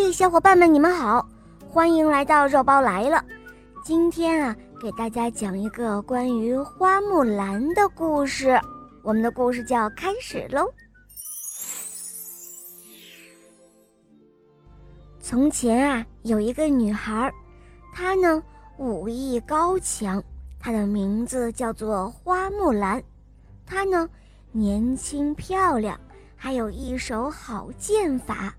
嘿，小伙伴们，你们好，欢迎来到肉包来了。今天啊，给大家讲一个关于花木兰的故事。我们的故事就要开始喽。从前啊，有一个女孩，她呢武艺高强，她的名字叫做花木兰。她呢年轻漂亮，还有一手好剑法。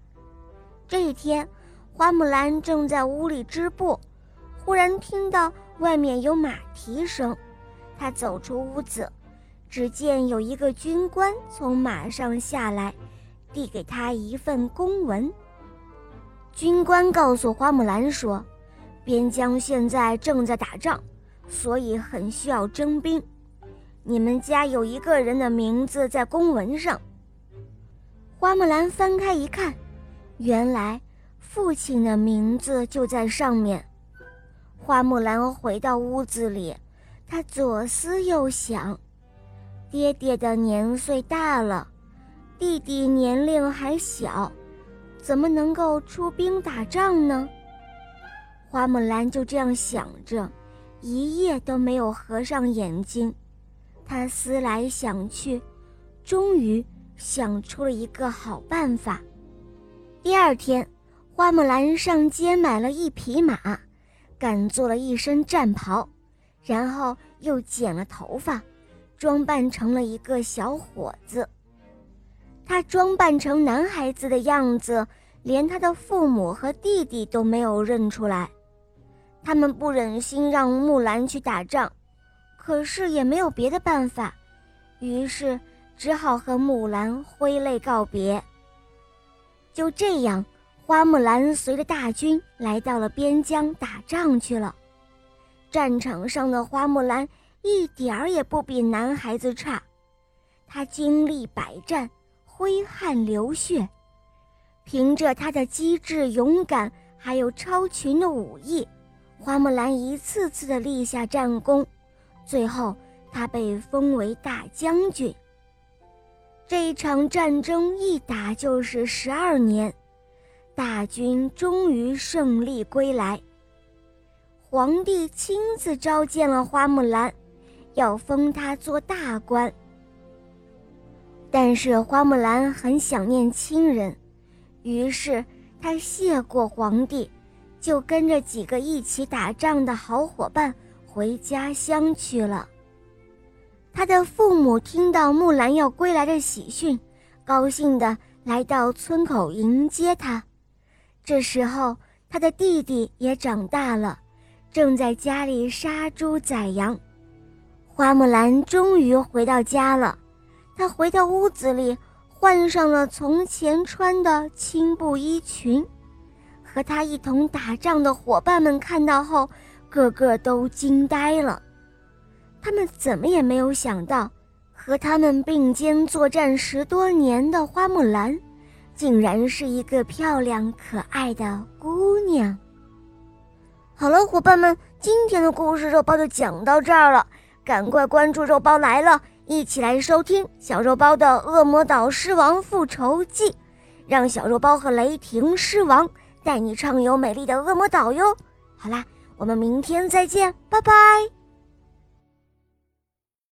这一天，花木兰正在屋里织布，忽然听到外面有马蹄声。她走出屋子，只见有一个军官从马上下来，递给她一份公文。军官告诉花木兰说：“边疆现在正在打仗，所以很需要征兵。你们家有一个人的名字在公文上。”花木兰翻开一看。原来，父亲的名字就在上面。花木兰回到屋子里，她左思右想：爹爹的年岁大了，弟弟年龄还小，怎么能够出兵打仗呢？花木兰就这样想着，一夜都没有合上眼睛。她思来想去，终于想出了一个好办法。第二天，花木兰上街买了一匹马，赶做了一身战袍，然后又剪了头发，装扮成了一个小伙子。他装扮成男孩子的样子，连他的父母和弟弟都没有认出来。他们不忍心让木兰去打仗，可是也没有别的办法，于是只好和木兰挥泪告别。就这样，花木兰随着大军来到了边疆打仗去了。战场上的花木兰一点儿也不比男孩子差，她经历百战，挥汗流血，凭着她的机智勇敢，还有超群的武艺，花木兰一次次的立下战功，最后她被封为大将军。这一场战争一打就是十二年，大军终于胜利归来。皇帝亲自召见了花木兰，要封她做大官。但是花木兰很想念亲人，于是她谢过皇帝，就跟着几个一起打仗的好伙伴回家乡去了。他的父母听到木兰要归来的喜讯，高兴地来到村口迎接他。这时候，他的弟弟也长大了，正在家里杀猪宰羊。花木兰终于回到家了。她回到屋子里，换上了从前穿的青布衣裙。和她一同打仗的伙伴们看到后，个个都惊呆了。他们怎么也没有想到，和他们并肩作战十多年的花木兰，竟然是一个漂亮可爱的姑娘。好了，伙伴们，今天的故事肉包就讲到这儿了，赶快关注肉包来了，一起来收听小肉包的《恶魔岛狮王复仇记》，让小肉包和雷霆狮王带你畅游美丽的恶魔岛哟。好啦，我们明天再见，拜拜。